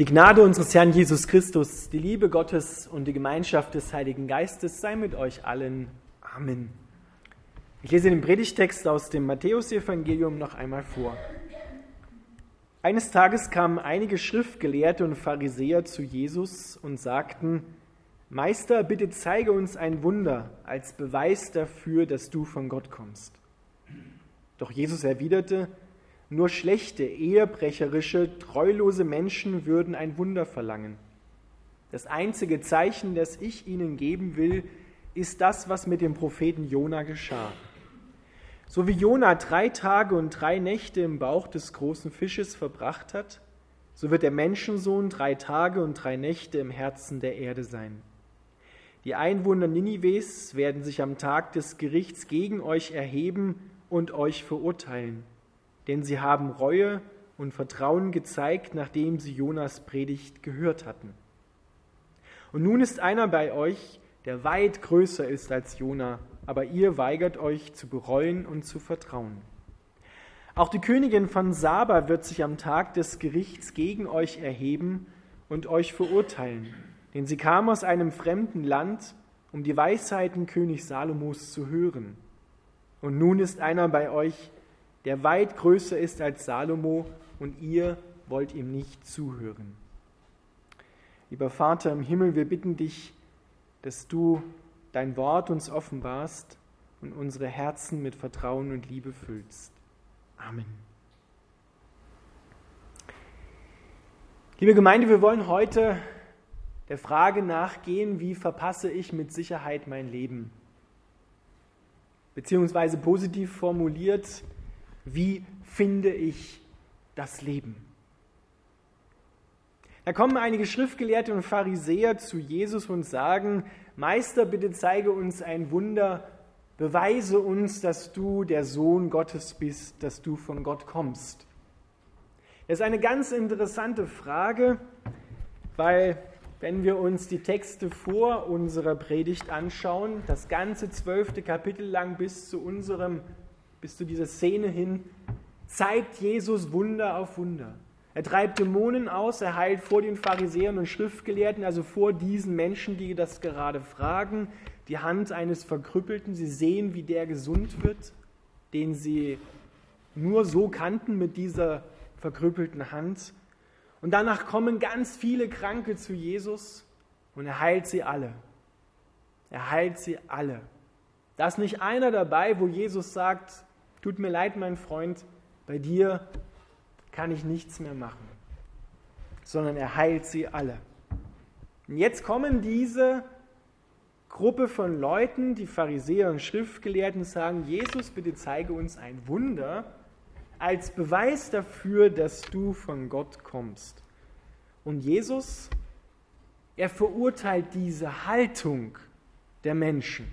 Die Gnade unseres Herrn Jesus Christus, die Liebe Gottes und die Gemeinschaft des Heiligen Geistes sei mit euch allen. Amen. Ich lese den Predigtext aus dem Matthäusevangelium noch einmal vor. Eines Tages kamen einige Schriftgelehrte und Pharisäer zu Jesus und sagten, Meister, bitte zeige uns ein Wunder als Beweis dafür, dass du von Gott kommst. Doch Jesus erwiderte, nur schlechte, ehebrecherische, treulose Menschen würden ein Wunder verlangen. Das einzige Zeichen, das ich ihnen geben will, ist das, was mit dem Propheten Jona geschah. So wie Jona drei Tage und drei Nächte im Bauch des großen Fisches verbracht hat, so wird der Menschensohn drei Tage und drei Nächte im Herzen der Erde sein. Die Einwohner Ninives werden sich am Tag des Gerichts gegen euch erheben und euch verurteilen denn sie haben Reue und Vertrauen gezeigt, nachdem sie Jonas Predigt gehört hatten. Und nun ist einer bei euch, der weit größer ist als Jona, aber ihr weigert euch zu bereuen und zu vertrauen. Auch die Königin von Saba wird sich am Tag des Gerichts gegen euch erheben und euch verurteilen, denn sie kam aus einem fremden Land, um die Weisheiten König Salomos zu hören. Und nun ist einer bei euch, der weit größer ist als Salomo, und ihr wollt ihm nicht zuhören. Lieber Vater im Himmel, wir bitten dich, dass du dein Wort uns offenbarst und unsere Herzen mit Vertrauen und Liebe füllst. Amen. Liebe Gemeinde, wir wollen heute der Frage nachgehen, wie verpasse ich mit Sicherheit mein Leben? Beziehungsweise positiv formuliert, wie finde ich das Leben? Da kommen einige Schriftgelehrte und Pharisäer zu Jesus und sagen, Meister, bitte zeige uns ein Wunder, beweise uns, dass du der Sohn Gottes bist, dass du von Gott kommst. Das ist eine ganz interessante Frage, weil wenn wir uns die Texte vor unserer Predigt anschauen, das ganze zwölfte Kapitel lang bis zu unserem bis zu dieser Szene hin, zeigt Jesus Wunder auf Wunder. Er treibt Dämonen aus, er heilt vor den Pharisäern und Schriftgelehrten, also vor diesen Menschen, die das gerade fragen, die Hand eines Verkrüppelten. Sie sehen, wie der gesund wird, den sie nur so kannten mit dieser verkrüppelten Hand. Und danach kommen ganz viele Kranke zu Jesus und er heilt sie alle. Er heilt sie alle. Da ist nicht einer dabei, wo Jesus sagt, Tut mir leid, mein Freund, bei dir kann ich nichts mehr machen, sondern er heilt sie alle. Und jetzt kommen diese Gruppe von Leuten, die Pharisäer und Schriftgelehrten, sagen, Jesus, bitte zeige uns ein Wunder als Beweis dafür, dass du von Gott kommst. Und Jesus, er verurteilt diese Haltung der Menschen.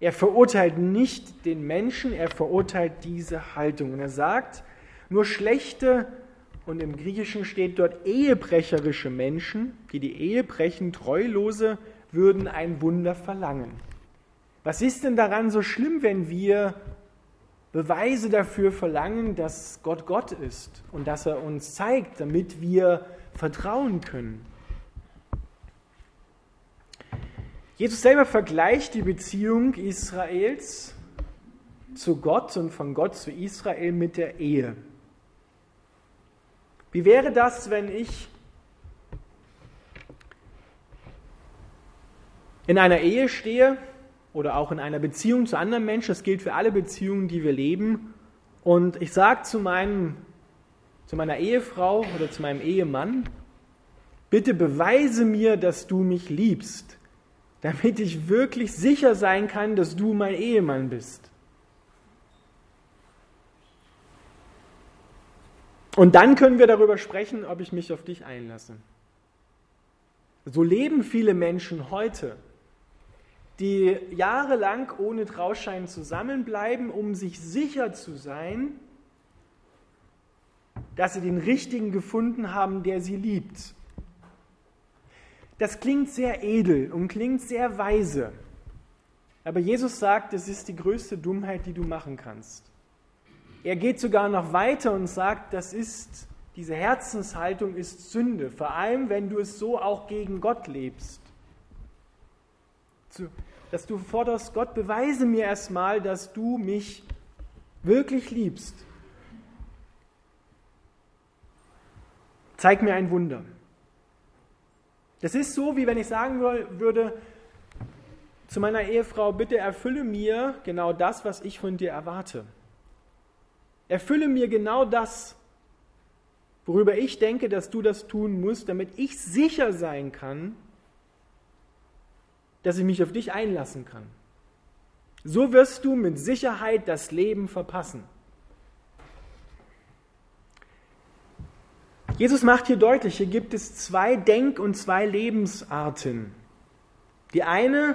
Er verurteilt nicht den Menschen, er verurteilt diese Haltung. Und er sagt, nur schlechte, und im Griechischen steht dort ehebrecherische Menschen, die die Ehe brechen, treulose, würden ein Wunder verlangen. Was ist denn daran so schlimm, wenn wir Beweise dafür verlangen, dass Gott Gott ist und dass er uns zeigt, damit wir vertrauen können? Jesus selber vergleicht die Beziehung Israels zu Gott und von Gott zu Israel mit der Ehe. Wie wäre das, wenn ich in einer Ehe stehe oder auch in einer Beziehung zu anderen Menschen, das gilt für alle Beziehungen, die wir leben, und ich sage zu, zu meiner Ehefrau oder zu meinem Ehemann, bitte beweise mir, dass du mich liebst damit ich wirklich sicher sein kann, dass du mein Ehemann bist. Und dann können wir darüber sprechen, ob ich mich auf dich einlasse. So leben viele Menschen heute, die jahrelang ohne Trauschein zusammenbleiben, um sich sicher zu sein, dass sie den Richtigen gefunden haben, der sie liebt. Das klingt sehr edel und klingt sehr weise. Aber Jesus sagt, es ist die größte Dummheit, die du machen kannst. Er geht sogar noch weiter und sagt, das ist diese Herzenshaltung ist Sünde, vor allem wenn du es so auch gegen Gott lebst. Dass du forderst, Gott, beweise mir erstmal, dass du mich wirklich liebst. Zeig mir ein Wunder. Das ist so, wie wenn ich sagen würde zu meiner Ehefrau, bitte erfülle mir genau das, was ich von dir erwarte. Erfülle mir genau das, worüber ich denke, dass du das tun musst, damit ich sicher sein kann, dass ich mich auf dich einlassen kann. So wirst du mit Sicherheit das Leben verpassen. Jesus macht hier deutlich, hier gibt es zwei Denk- und zwei Lebensarten. Die eine,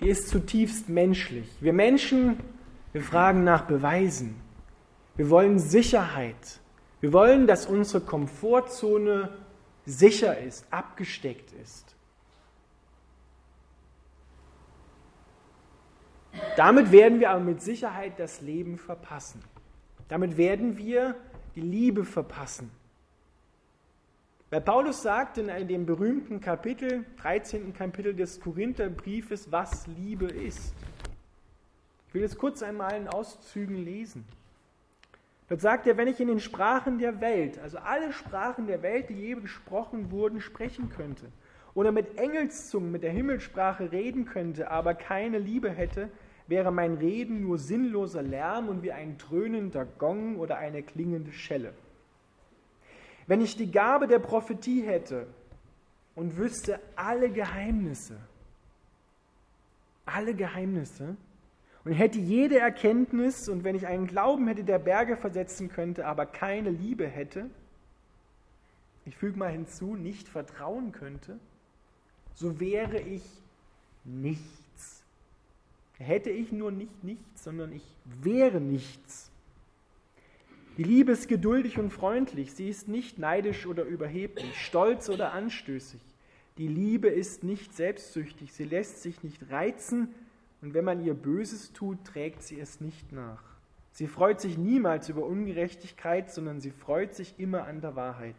die ist zutiefst menschlich. Wir Menschen, wir fragen nach Beweisen. Wir wollen Sicherheit. Wir wollen, dass unsere Komfortzone sicher ist, abgesteckt ist. Damit werden wir aber mit Sicherheit das Leben verpassen. Damit werden wir die Liebe verpassen. Weil Paulus sagt in dem berühmten Kapitel, 13. Kapitel des Korintherbriefes, was Liebe ist. Ich will es kurz einmal in Auszügen lesen. Dort sagt er, wenn ich in den Sprachen der Welt, also alle Sprachen der Welt, die je gesprochen wurden, sprechen könnte, oder mit Engelszungen, mit der Himmelssprache reden könnte, aber keine Liebe hätte, wäre mein Reden nur sinnloser Lärm und wie ein dröhnender Gong oder eine klingende Schelle. Wenn ich die Gabe der Prophetie hätte und wüsste alle Geheimnisse, alle Geheimnisse, und hätte jede Erkenntnis und wenn ich einen Glauben hätte, der Berge versetzen könnte, aber keine Liebe hätte, ich füge mal hinzu, nicht vertrauen könnte, so wäre ich nichts. Hätte ich nur nicht nichts, sondern ich wäre nichts. Die Liebe ist geduldig und freundlich, sie ist nicht neidisch oder überheblich, stolz oder anstößig. Die Liebe ist nicht selbstsüchtig, sie lässt sich nicht reizen, und wenn man ihr Böses tut, trägt sie es nicht nach. Sie freut sich niemals über Ungerechtigkeit, sondern sie freut sich immer an der Wahrheit.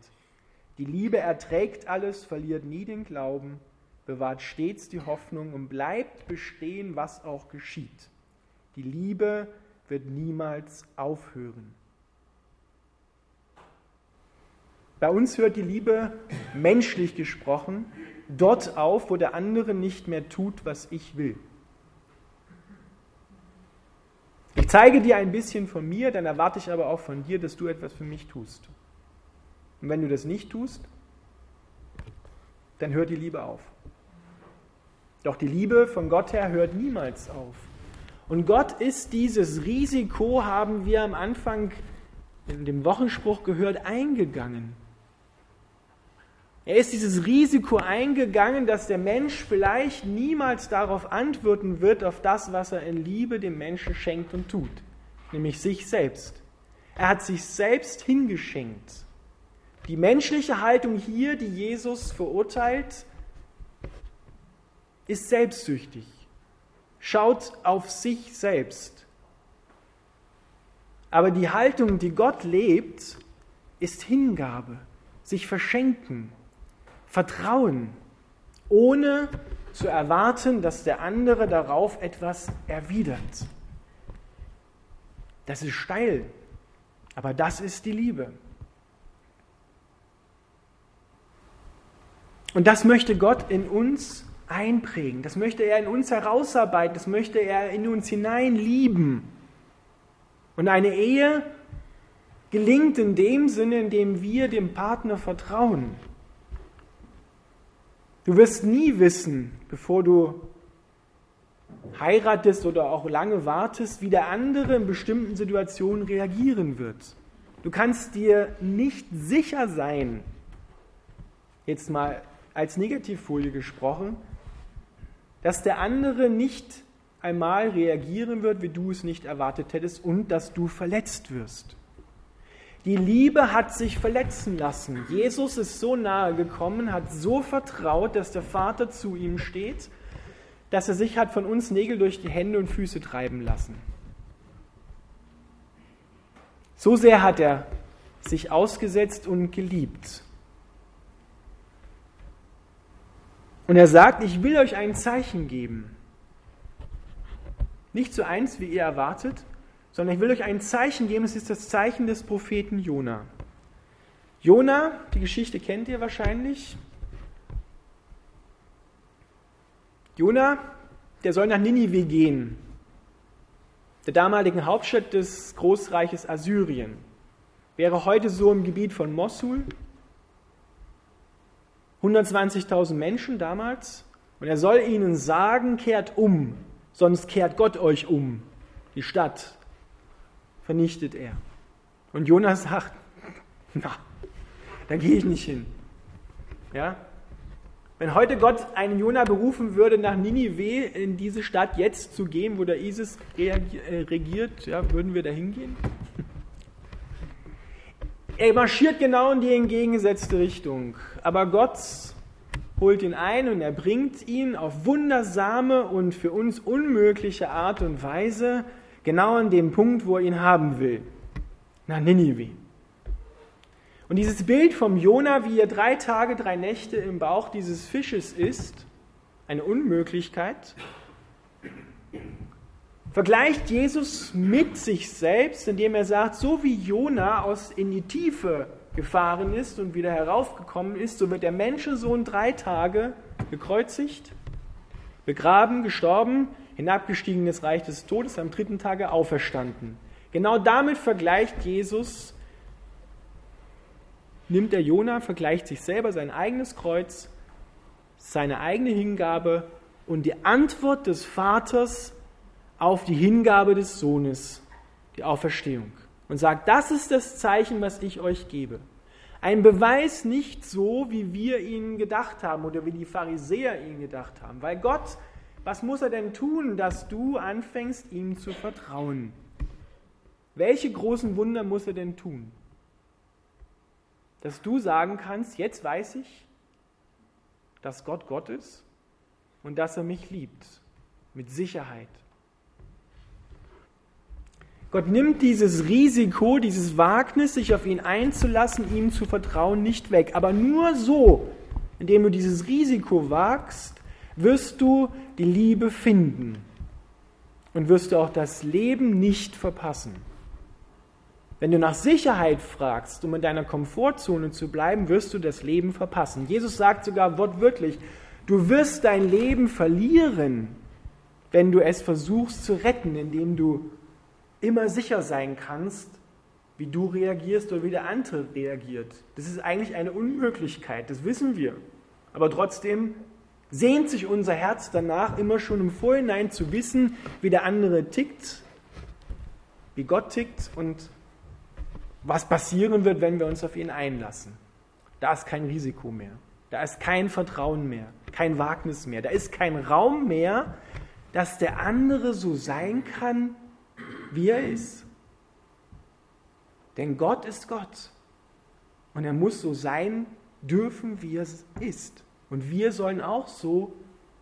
Die Liebe erträgt alles, verliert nie den Glauben, bewahrt stets die Hoffnung und bleibt bestehen, was auch geschieht. Die Liebe wird niemals aufhören. Bei uns hört die Liebe, menschlich gesprochen, dort auf, wo der andere nicht mehr tut, was ich will. Ich zeige dir ein bisschen von mir, dann erwarte ich aber auch von dir, dass du etwas für mich tust. Und wenn du das nicht tust, dann hört die Liebe auf. Doch die Liebe von Gott her hört niemals auf. Und Gott ist dieses Risiko, haben wir am Anfang in dem Wochenspruch gehört, eingegangen. Er ist dieses Risiko eingegangen, dass der Mensch vielleicht niemals darauf antworten wird, auf das, was er in Liebe dem Menschen schenkt und tut, nämlich sich selbst. Er hat sich selbst hingeschenkt. Die menschliche Haltung hier, die Jesus verurteilt, ist selbstsüchtig, schaut auf sich selbst. Aber die Haltung, die Gott lebt, ist Hingabe, sich verschenken, Vertrauen, ohne zu erwarten, dass der andere darauf etwas erwidert. Das ist steil, aber das ist die Liebe. Und das möchte Gott in uns einprägen, das möchte er in uns herausarbeiten, das möchte er in uns hinein lieben. Und eine Ehe gelingt in dem Sinne, in dem wir dem Partner vertrauen. Du wirst nie wissen, bevor du heiratest oder auch lange wartest, wie der andere in bestimmten Situationen reagieren wird. Du kannst dir nicht sicher sein, jetzt mal als Negativfolie gesprochen, dass der andere nicht einmal reagieren wird, wie du es nicht erwartet hättest und dass du verletzt wirst. Die Liebe hat sich verletzen lassen. Jesus ist so nahe gekommen, hat so vertraut, dass der Vater zu ihm steht, dass er sich hat von uns Nägel durch die Hände und Füße treiben lassen. So sehr hat er sich ausgesetzt und geliebt. Und er sagt, ich will euch ein Zeichen geben. Nicht so eins, wie ihr erwartet, sondern ich will euch ein Zeichen geben. Es ist das Zeichen des Propheten Jona. Jona, die Geschichte kennt ihr wahrscheinlich. Jona, der soll nach Ninive gehen, der damaligen Hauptstadt des Großreiches Assyrien. Wäre heute so im Gebiet von Mosul. 120.000 Menschen damals. Und er soll ihnen sagen, kehrt um, sonst kehrt Gott euch um. Die Stadt vernichtet er. Und Jonas sagt, na, da gehe ich nicht hin. Ja? Wenn heute Gott einen Jona berufen würde, nach Ninive in diese Stadt jetzt zu gehen, wo der ISIS äh, regiert, ja, würden wir da hingehen? Er marschiert genau in die entgegengesetzte Richtung. Aber Gott holt ihn ein und er bringt ihn auf wundersame und für uns unmögliche Art und Weise genau an dem Punkt, wo er ihn haben will. Nach Ninive. Und dieses Bild vom Jona, wie er drei Tage, drei Nächte im Bauch dieses Fisches ist, eine Unmöglichkeit, vergleicht Jesus mit sich selbst, indem er sagt, so wie Jona aus in die Tiefe gefahren ist und wieder heraufgekommen ist, so wird der Menschensohn drei Tage gekreuzigt, begraben, gestorben, hinabgestiegen in das Reich des Todes, am dritten Tage auferstanden. Genau damit vergleicht Jesus nimmt der Jona, vergleicht sich selber sein eigenes Kreuz, seine eigene Hingabe und die Antwort des Vaters auf die Hingabe des Sohnes, die Auferstehung. Und sagt, das ist das Zeichen, was ich euch gebe. Ein Beweis nicht so, wie wir ihn gedacht haben oder wie die Pharisäer ihn gedacht haben. Weil Gott, was muss er denn tun, dass du anfängst, ihm zu vertrauen? Welche großen Wunder muss er denn tun? dass du sagen kannst, jetzt weiß ich, dass Gott Gott ist und dass er mich liebt, mit Sicherheit. Gott nimmt dieses Risiko, dieses Wagnis, sich auf ihn einzulassen, ihm zu vertrauen, nicht weg. Aber nur so, indem du dieses Risiko wagst, wirst du die Liebe finden und wirst du auch das Leben nicht verpassen. Wenn du nach Sicherheit fragst, um in deiner Komfortzone zu bleiben, wirst du das Leben verpassen. Jesus sagt sogar wortwörtlich, du wirst dein Leben verlieren, wenn du es versuchst zu retten, indem du immer sicher sein kannst, wie du reagierst oder wie der andere reagiert. Das ist eigentlich eine Unmöglichkeit, das wissen wir. Aber trotzdem sehnt sich unser Herz danach, immer schon im Vorhinein zu wissen, wie der andere tickt, wie Gott tickt und was passieren wird, wenn wir uns auf ihn einlassen. Da ist kein Risiko mehr. Da ist kein Vertrauen mehr, kein Wagnis mehr. Da ist kein Raum mehr, dass der andere so sein kann, wie er ist. Denn Gott ist Gott. Und er muss so sein dürfen, wie er ist. Und wir sollen auch so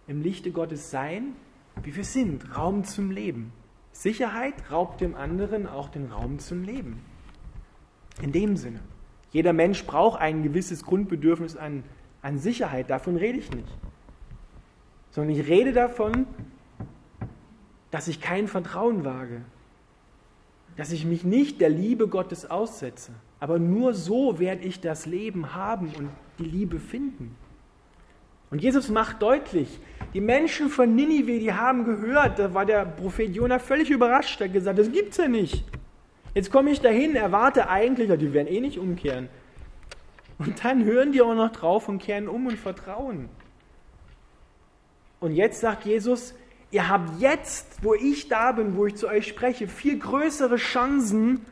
im Lichte Gottes sein, wie wir sind. Raum zum Leben. Sicherheit raubt dem anderen auch den Raum zum Leben. In dem Sinne. Jeder Mensch braucht ein gewisses Grundbedürfnis an, an Sicherheit. Davon rede ich nicht. Sondern ich rede davon, dass ich kein Vertrauen wage. Dass ich mich nicht der Liebe Gottes aussetze. Aber nur so werde ich das Leben haben und die Liebe finden. Und Jesus macht deutlich, die Menschen von Ninive, die haben gehört, da war der Prophet Jonah völlig überrascht, er hat gesagt, das gibt's ja nicht. Jetzt komme ich dahin, erwarte eigentlich, die werden eh nicht umkehren. Und dann hören die auch noch drauf und kehren um und vertrauen. Und jetzt sagt Jesus, ihr habt jetzt, wo ich da bin, wo ich zu euch spreche, viel größere Chancen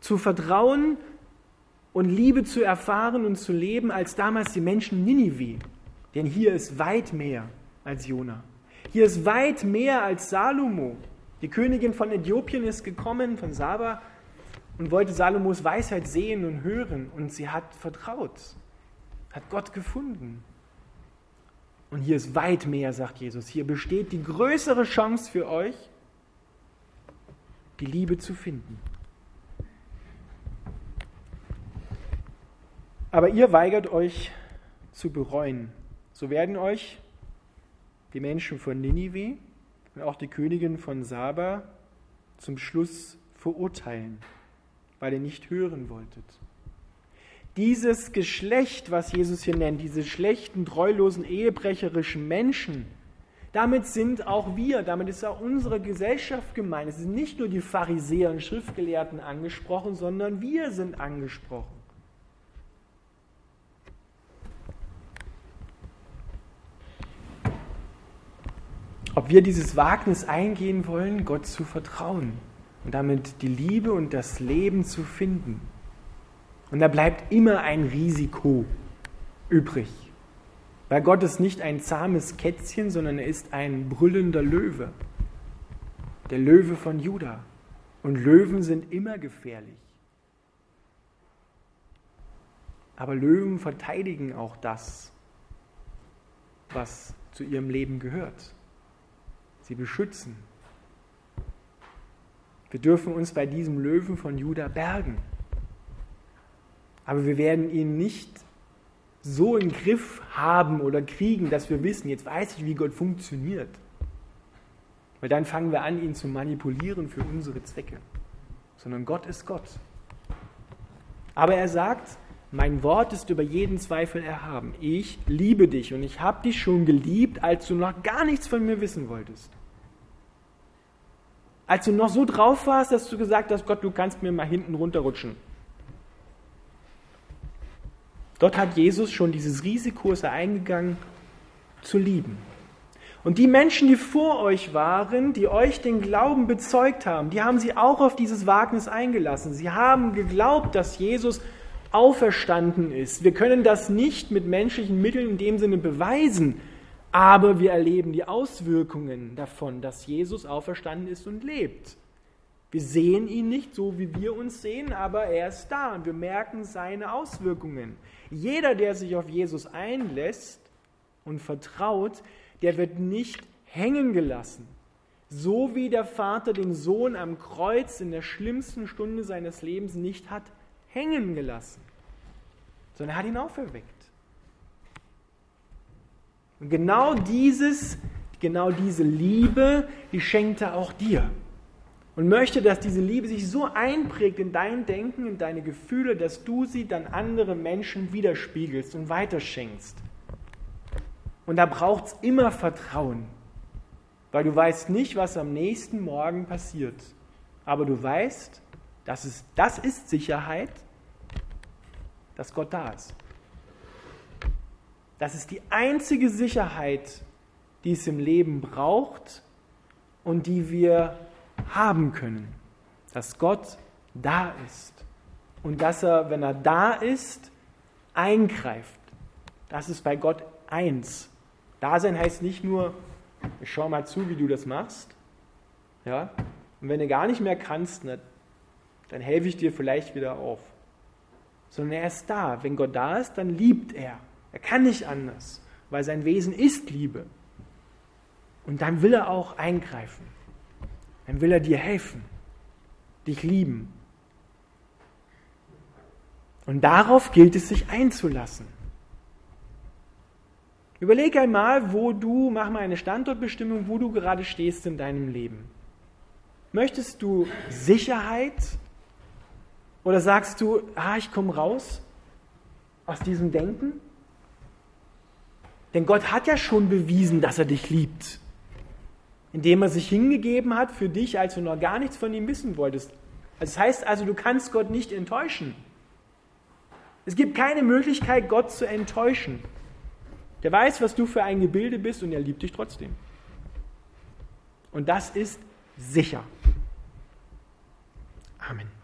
zu vertrauen und Liebe zu erfahren und zu leben, als damals die Menschen Ninive. Denn hier ist weit mehr als Jona. Hier ist weit mehr als Salomo. Die Königin von Äthiopien ist gekommen, von Saba, und wollte Salomos Weisheit sehen und hören. Und sie hat vertraut, hat Gott gefunden. Und hier ist weit mehr, sagt Jesus. Hier besteht die größere Chance für euch, die Liebe zu finden. Aber ihr weigert euch zu bereuen. So werden euch die Menschen von Ninive und auch die Königin von Saba zum Schluss verurteilen, weil ihr nicht hören wolltet. Dieses Geschlecht, was Jesus hier nennt, diese schlechten, treulosen, ehebrecherischen Menschen, damit sind auch wir, damit ist auch unsere Gesellschaft gemeint. Es sind nicht nur die Pharisäer und Schriftgelehrten angesprochen, sondern wir sind angesprochen. Ob wir dieses Wagnis eingehen wollen, Gott zu vertrauen und damit die Liebe und das Leben zu finden. Und da bleibt immer ein Risiko übrig. Weil Gott ist nicht ein zahmes Kätzchen, sondern er ist ein brüllender Löwe. Der Löwe von Juda. Und Löwen sind immer gefährlich. Aber Löwen verteidigen auch das, was zu ihrem Leben gehört. Sie beschützen. Wir dürfen uns bei diesem Löwen von Juda bergen. Aber wir werden ihn nicht so im Griff haben oder kriegen, dass wir wissen, jetzt weiß ich, wie Gott funktioniert. Weil dann fangen wir an, ihn zu manipulieren für unsere Zwecke. Sondern Gott ist Gott. Aber er sagt, mein Wort ist über jeden Zweifel erhaben. Ich liebe dich und ich habe dich schon geliebt, als du noch gar nichts von mir wissen wolltest. Als du noch so drauf warst, dass du gesagt hast, Gott, du kannst mir mal hinten runterrutschen. Dort hat Jesus schon dieses Risiko ist er eingegangen, zu lieben. Und die Menschen, die vor euch waren, die euch den Glauben bezeugt haben, die haben sie auch auf dieses Wagnis eingelassen. Sie haben geglaubt, dass Jesus auferstanden ist. Wir können das nicht mit menschlichen Mitteln in dem Sinne beweisen, aber wir erleben die Auswirkungen davon, dass Jesus auferstanden ist und lebt. Wir sehen ihn nicht so, wie wir uns sehen, aber er ist da und wir merken seine Auswirkungen. Jeder, der sich auf Jesus einlässt und vertraut, der wird nicht hängen gelassen. So wie der Vater den Sohn am Kreuz in der schlimmsten Stunde seines Lebens nicht hat hängen gelassen, sondern er hat ihn auferweckt. Und genau dieses, genau diese Liebe, die schenkt er auch dir und möchte, dass diese Liebe sich so einprägt in dein Denken, in deine Gefühle, dass du sie dann anderen Menschen widerspiegelst und weiterschenkst. Und da braucht es immer Vertrauen, weil du weißt nicht, was am nächsten Morgen passiert. Aber du weißt, dass es, das ist Sicherheit, dass Gott da ist. Das ist die einzige Sicherheit, die es im Leben braucht und die wir haben können, dass Gott da ist und dass er, wenn er da ist, eingreift. Das ist bei Gott eins. Dasein heißt nicht nur, ich schau mal zu, wie du das machst. Ja? Und wenn du gar nicht mehr kannst, ne, dann helfe ich dir vielleicht wieder auf. Sondern er ist da. Wenn Gott da ist, dann liebt er. Er kann nicht anders, weil sein Wesen ist Liebe. Und dann will er auch eingreifen dann will er dir helfen, dich lieben. Und darauf gilt es, sich einzulassen. Überleg einmal, wo du, mach mal eine Standortbestimmung, wo du gerade stehst in deinem Leben. Möchtest du Sicherheit oder sagst du, ah, ich komme raus aus diesem Denken? Denn Gott hat ja schon bewiesen, dass er dich liebt indem er sich hingegeben hat für dich, als du noch gar nichts von ihm wissen wolltest. Das heißt also, du kannst Gott nicht enttäuschen. Es gibt keine Möglichkeit, Gott zu enttäuschen. Der weiß, was du für ein Gebilde bist und er liebt dich trotzdem. Und das ist sicher. Amen.